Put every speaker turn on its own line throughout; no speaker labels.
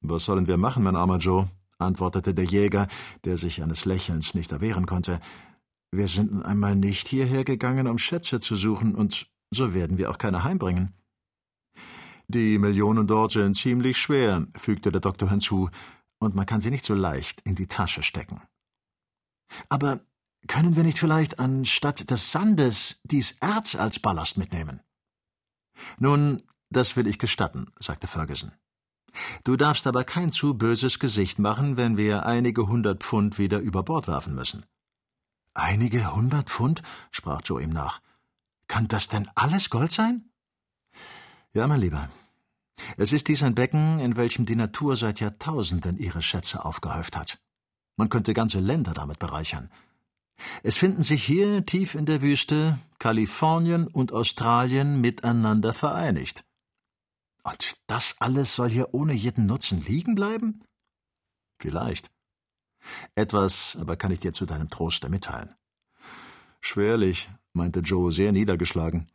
Was sollen wir machen, mein armer Joe? antwortete der Jäger, der sich eines Lächelns nicht erwehren konnte. Wir sind nun einmal nicht hierher gegangen, um Schätze zu suchen, und so werden wir auch keine heimbringen. Die Millionen dort sind ziemlich schwer, fügte der Doktor hinzu, und man kann sie nicht so leicht in die Tasche stecken. Aber können wir nicht vielleicht anstatt des Sandes dies Erz als Ballast mitnehmen? Nun, das will ich gestatten, sagte Ferguson. Du darfst aber kein zu böses Gesicht machen, wenn wir einige hundert Pfund wieder über Bord werfen müssen. Einige hundert Pfund? sprach Joe ihm nach. Kann das denn alles Gold sein? Ja, mein Lieber. Es ist dies ein Becken, in welchem die Natur seit Jahrtausenden ihre Schätze aufgehäuft hat. Man könnte ganze Länder damit bereichern. Es finden sich hier tief in der Wüste Kalifornien und Australien miteinander vereinigt. Und das alles soll hier ohne jeden Nutzen liegen bleiben? Vielleicht. Etwas aber kann ich dir zu deinem Troste mitteilen. Schwerlich, meinte Joe sehr niedergeschlagen.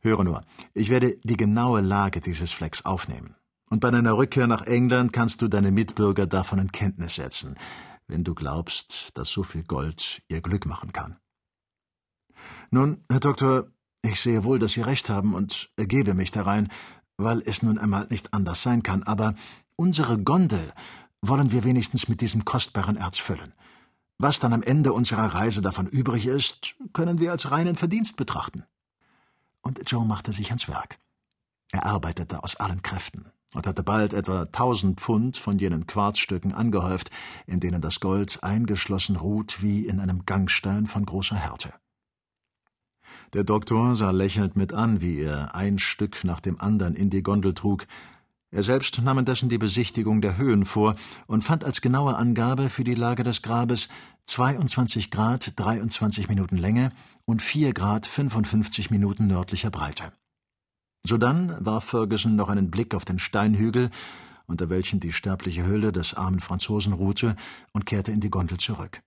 Höre nur, ich werde die genaue Lage dieses Flecks aufnehmen. Und bei deiner Rückkehr nach England kannst du deine Mitbürger davon in Kenntnis setzen, wenn du glaubst, dass so viel Gold ihr Glück machen kann. Nun, Herr Doktor, ich sehe wohl, dass Sie recht haben und ergebe mich darein, weil es nun einmal nicht anders sein kann, aber unsere Gondel wollen wir wenigstens mit diesem kostbaren Erz füllen. Was dann am Ende unserer Reise davon übrig ist, können wir als reinen Verdienst betrachten. Und Joe machte sich ans Werk. Er arbeitete aus allen Kräften und hatte bald etwa tausend Pfund von jenen Quarzstücken angehäuft, in denen das Gold eingeschlossen ruht wie in einem Gangstein von großer Härte. Der Doktor sah lächelnd mit an, wie er ein Stück nach dem andern in die Gondel trug, er selbst nahm indessen die Besichtigung der Höhen vor und fand als genaue Angabe für die Lage des Grabes 22 Grad 23 Minuten Länge und 4 Grad 55 Minuten nördlicher Breite. Sodann warf Ferguson noch einen Blick auf den Steinhügel, unter welchen die sterbliche Hülle des armen Franzosen ruhte, und kehrte in die Gondel zurück.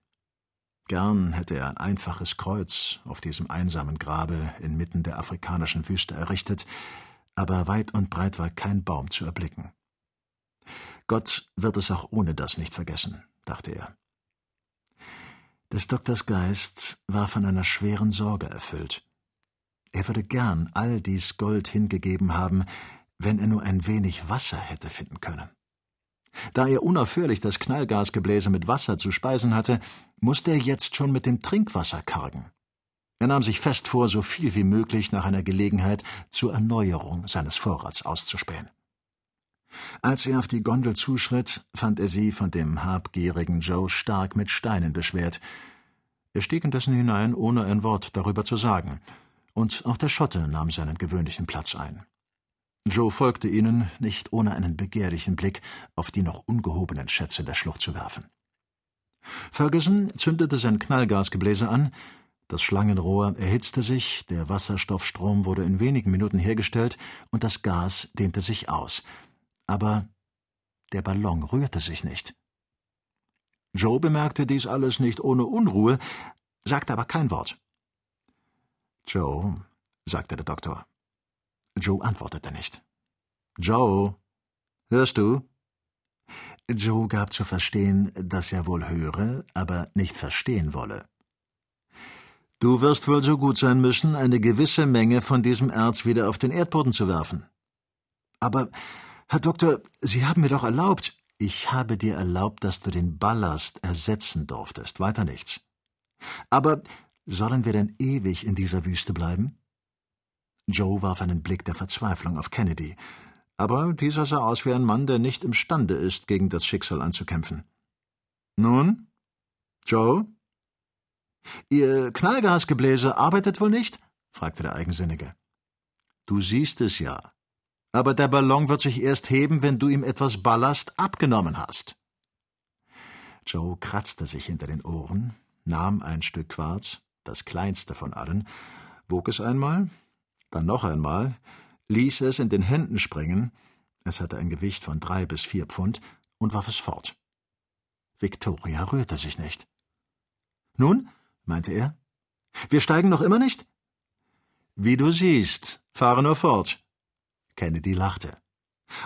Gern hätte er ein einfaches Kreuz auf diesem einsamen Grabe inmitten der afrikanischen Wüste errichtet, aber weit und breit war kein Baum zu erblicken. Gott wird es auch ohne das nicht vergessen, dachte er. Des Doktors Geist war von einer schweren Sorge erfüllt. Er würde gern all dies Gold hingegeben haben, wenn er nur ein wenig Wasser hätte finden können. Da er unaufhörlich das Knallgasgebläse mit Wasser zu speisen hatte, musste er jetzt schon mit dem Trinkwasser kargen. Er nahm sich fest vor, so viel wie möglich nach einer Gelegenheit zur Erneuerung seines Vorrats auszuspähen. Als er auf die Gondel zuschritt, fand er sie von dem habgierigen Joe stark mit Steinen beschwert. Er stieg indessen hinein, ohne ein Wort darüber zu sagen, und auch der Schotte nahm seinen gewöhnlichen Platz ein. Joe folgte ihnen, nicht ohne einen begehrlichen Blick auf die noch ungehobenen Schätze der Schlucht zu werfen. Ferguson zündete sein Knallgasgebläse an, das Schlangenrohr erhitzte sich, der Wasserstoffstrom wurde in wenigen Minuten hergestellt und das Gas dehnte sich aus. Aber der Ballon rührte sich nicht. Joe bemerkte dies alles nicht ohne Unruhe, sagte aber kein Wort. Joe, sagte der Doktor. Joe antwortete nicht. Joe, hörst du? Joe gab zu verstehen, dass er wohl höre, aber nicht verstehen wolle. Du wirst wohl so gut sein müssen, eine gewisse Menge von diesem Erz wieder auf den Erdboden zu werfen. Aber, Herr Doktor, Sie haben mir doch erlaubt. Ich habe dir erlaubt, dass du den Ballast ersetzen durftest, weiter nichts. Aber sollen wir denn ewig in dieser Wüste bleiben? Joe warf einen Blick der Verzweiflung auf Kennedy, aber dieser sah aus wie ein Mann, der nicht imstande ist, gegen das Schicksal anzukämpfen. Nun? Joe? Ihr Knallgasgebläse arbeitet wohl nicht? fragte der Eigensinnige. Du siehst es ja. Aber der Ballon wird sich erst heben, wenn du ihm etwas Ballast abgenommen hast. Joe kratzte sich hinter den Ohren, nahm ein Stück Quarz, das kleinste von allen, wog es einmal, dann noch einmal, ließ es in den Händen springen, es hatte ein Gewicht von drei bis vier Pfund, und warf es fort. Victoria rührte sich nicht. Nun, meinte er. Wir steigen noch immer nicht? Wie du siehst, fahre nur fort. Kennedy lachte.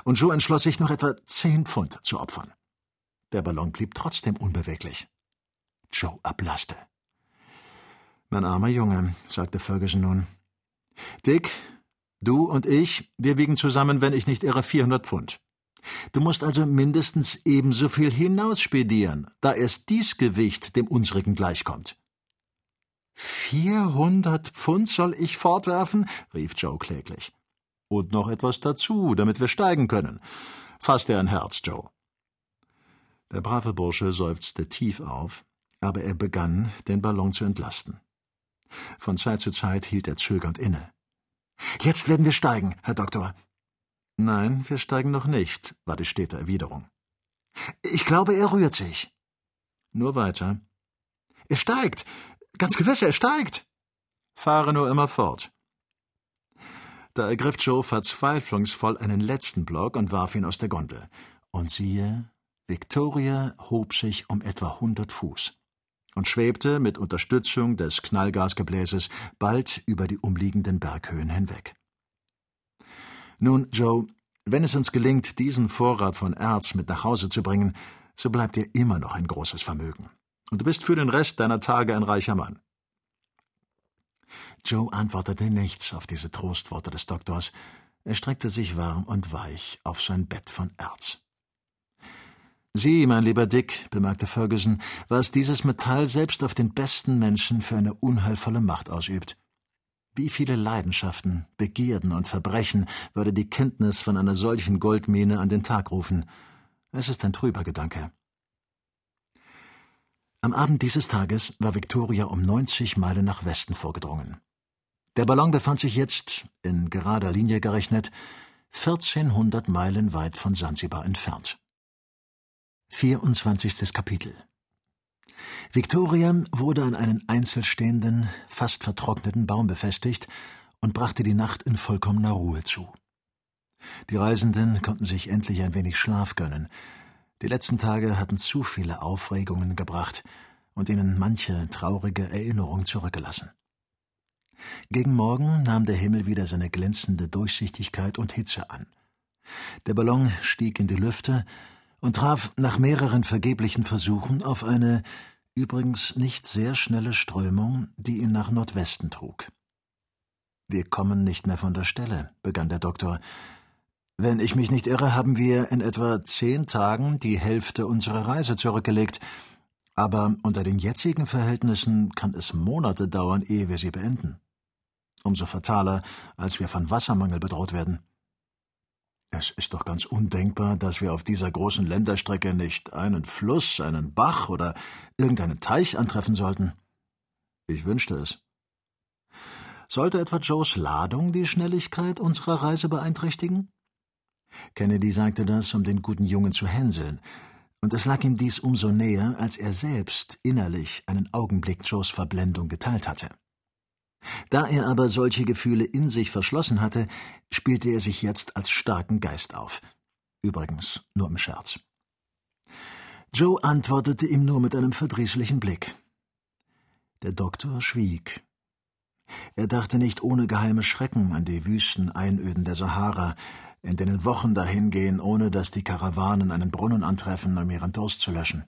Und Joe entschloss sich, noch etwa zehn Pfund zu opfern. Der Ballon blieb trotzdem unbeweglich. Joe ablaste. Mein armer Junge, sagte Ferguson nun. Dick, du und ich, wir wiegen zusammen, wenn ich nicht irre, 400 Pfund. Du musst also mindestens ebenso viel hinausspedieren, da erst dies Gewicht dem unsrigen gleichkommt. Vierhundert Pfund soll ich fortwerfen? rief Joe kläglich. Und noch etwas dazu, damit wir steigen können. Fass dir ein Herz, Joe. Der brave Bursche seufzte tief auf, aber er begann, den Ballon zu entlasten. Von Zeit zu Zeit hielt er zögernd inne. Jetzt werden wir steigen, Herr Doktor. Nein, wir steigen noch nicht, war die stete Erwiderung. Ich glaube, er rührt sich. Nur weiter. Er steigt. Ganz gewiss, er steigt. Fahre nur immer fort. Da ergriff Joe verzweiflungsvoll einen letzten Block und warf ihn aus der Gondel. Und siehe, Victoria hob sich um etwa hundert Fuß und schwebte mit Unterstützung des Knallgasgebläses bald über die umliegenden Berghöhen hinweg. Nun, Joe, wenn es uns gelingt, diesen Vorrat von Erz mit nach Hause zu bringen, so bleibt dir immer noch ein großes Vermögen. Und du bist für den Rest deiner Tage ein reicher Mann. Joe antwortete nichts auf diese Trostworte des Doktors. Er streckte sich warm und weich auf sein Bett von Erz. Sieh, mein lieber Dick, bemerkte Ferguson, was dieses Metall selbst auf den besten Menschen für eine unheilvolle Macht ausübt. Wie viele Leidenschaften, Begierden und Verbrechen würde die Kenntnis von einer solchen Goldmine an den Tag rufen. Es ist ein trüber Gedanke. Am Abend dieses Tages war Victoria um 90 Meilen nach Westen vorgedrungen. Der Ballon befand sich jetzt, in gerader Linie gerechnet, 1400 Meilen weit von Sansibar entfernt. 24. Kapitel Victoria wurde an einen einzelstehenden, fast vertrockneten Baum befestigt und brachte die Nacht in vollkommener Ruhe zu. Die Reisenden konnten sich endlich ein wenig Schlaf gönnen. Die letzten Tage hatten zu viele Aufregungen gebracht und ihnen manche traurige Erinnerung zurückgelassen. Gegen Morgen nahm der Himmel wieder seine glänzende Durchsichtigkeit und Hitze an. Der Ballon stieg in die Lüfte und traf nach mehreren vergeblichen Versuchen auf eine übrigens nicht sehr schnelle Strömung, die ihn nach Nordwesten trug. Wir kommen nicht mehr von der Stelle, begann der Doktor. Wenn ich mich nicht irre, haben wir in etwa zehn Tagen die Hälfte unserer Reise zurückgelegt, aber unter den jetzigen Verhältnissen kann es Monate dauern, ehe wir sie beenden umso fataler, als wir von Wassermangel bedroht werden. Es ist doch ganz undenkbar, dass wir auf dieser großen Länderstrecke nicht einen Fluss, einen Bach oder irgendeinen Teich antreffen sollten. Ich wünschte es. Sollte etwa Joes Ladung die Schnelligkeit unserer Reise beeinträchtigen? Kennedy sagte das, um den guten Jungen zu hänseln, und es lag ihm dies umso näher, als er selbst innerlich einen Augenblick Joes Verblendung geteilt hatte. Da er aber solche Gefühle in sich verschlossen hatte, spielte er sich jetzt als starken Geist auf. Übrigens nur im Scherz. Joe antwortete ihm nur mit einem verdrießlichen Blick. Der Doktor schwieg. Er dachte nicht ohne geheime Schrecken an die wüsten Einöden der Sahara, in denen Wochen dahingehen, ohne dass die Karawanen einen Brunnen antreffen, um ihren Durst zu löschen.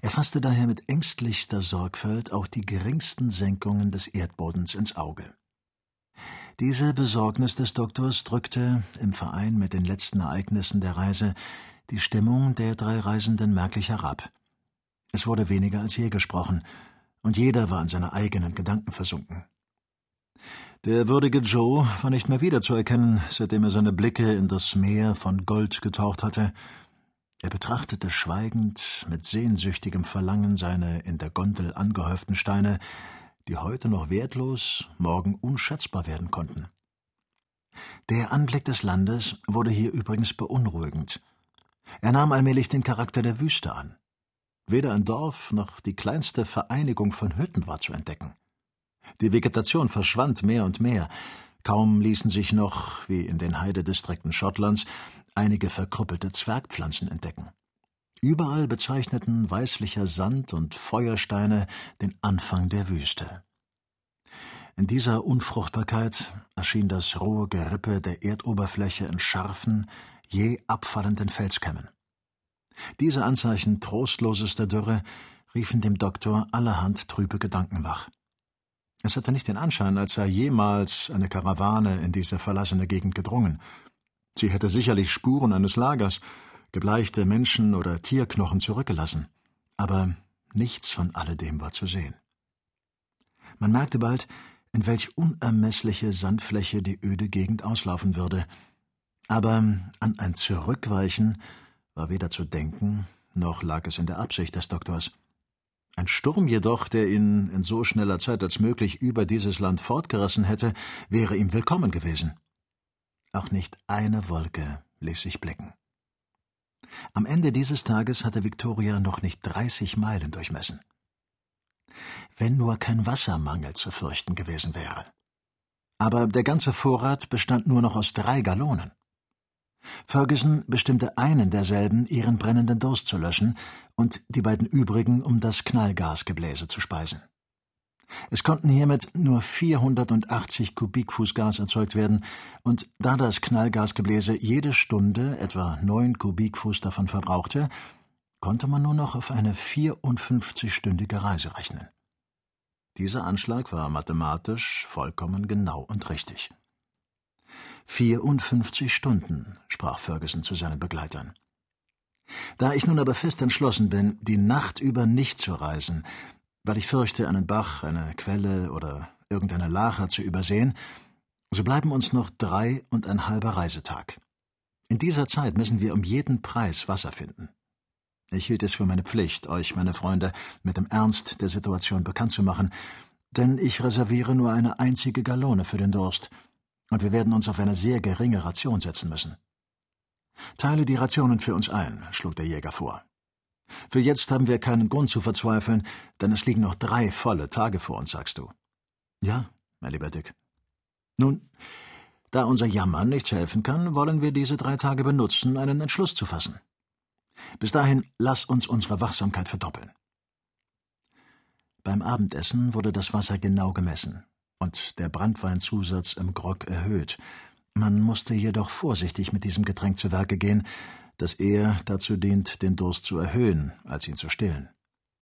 Er fasste daher mit ängstlichster Sorgfalt auch die geringsten Senkungen des Erdbodens ins Auge. Diese Besorgnis des Doktors drückte, im Verein mit den letzten Ereignissen der Reise, die Stimmung der drei Reisenden merklich herab. Es wurde weniger als je gesprochen, und jeder war in seine eigenen Gedanken versunken. Der würdige Joe war nicht mehr wiederzuerkennen, seitdem er seine Blicke in das Meer von Gold getaucht hatte, er betrachtete schweigend, mit sehnsüchtigem Verlangen seine in der Gondel angehäuften Steine, die heute noch wertlos, morgen unschätzbar werden konnten. Der Anblick des Landes wurde hier übrigens beunruhigend. Er nahm allmählich den Charakter der Wüste an. Weder ein Dorf noch die kleinste Vereinigung von Hütten war zu entdecken. Die Vegetation verschwand mehr und mehr, kaum ließen sich noch, wie in den Heidedistrikten Schottlands, einige verkrüppelte Zwergpflanzen entdecken. Überall bezeichneten weißlicher Sand und Feuersteine den Anfang der Wüste. In dieser Unfruchtbarkeit erschien das rohe Gerippe der Erdoberfläche in scharfen, je abfallenden Felskämmen. Diese Anzeichen trostlosester Dürre riefen dem Doktor allerhand trübe Gedanken wach. Es hatte nicht den Anschein, als sei jemals eine Karawane in diese verlassene Gegend gedrungen. Sie hätte sicherlich Spuren eines Lagers, gebleichte Menschen- oder Tierknochen zurückgelassen. Aber nichts von alledem war zu sehen. Man merkte bald, in welch unermessliche Sandfläche die öde Gegend auslaufen würde. Aber an ein Zurückweichen war weder zu denken, noch lag es in der Absicht des Doktors. Ein Sturm jedoch, der ihn in so schneller Zeit als möglich über dieses Land fortgerissen hätte, wäre ihm willkommen gewesen. Auch nicht eine Wolke ließ sich blicken. Am Ende dieses Tages hatte Victoria noch nicht dreißig Meilen durchmessen. Wenn nur kein Wassermangel zu fürchten gewesen wäre. Aber der ganze Vorrat bestand nur noch aus drei Gallonen. Ferguson bestimmte einen derselben, ihren brennenden Durst zu löschen, und die beiden übrigen, um das Knallgasgebläse zu speisen. Es konnten hiermit nur 480 Kubikfuß Gas erzeugt werden, und da das Knallgasgebläse jede Stunde etwa neun Kubikfuß davon verbrauchte, konnte man nur noch auf eine 54-stündige Reise rechnen. Dieser Anschlag war mathematisch vollkommen genau und richtig. 54 Stunden, sprach Ferguson zu seinen Begleitern. Da ich nun aber fest entschlossen bin, die Nacht über nicht zu reisen, weil ich fürchte, einen Bach, eine Quelle oder irgendeine Lache zu übersehen, so bleiben uns noch drei und ein halber Reisetag. In dieser Zeit müssen wir um jeden Preis Wasser finden. Ich hielt es für meine Pflicht, euch, meine Freunde, mit dem Ernst der Situation bekannt zu machen, denn ich reserviere nur eine einzige Gallone für den Durst, und wir werden uns auf eine sehr geringe Ration setzen müssen. Teile die Rationen für uns ein, schlug der Jäger vor. Für jetzt haben wir keinen Grund zu verzweifeln, denn es liegen noch drei volle Tage vor uns, sagst du. Ja, mein lieber Dick. Nun, da unser Jammern nichts helfen kann, wollen wir diese drei Tage benutzen, einen Entschluss zu fassen. Bis dahin lass uns unsere Wachsamkeit verdoppeln. Beim Abendessen wurde das Wasser genau gemessen und der Brandweinzusatz im Grog erhöht. Man musste jedoch vorsichtig mit diesem Getränk zu Werke gehen, das eher dazu dient, den Durst zu erhöhen, als ihn zu stillen.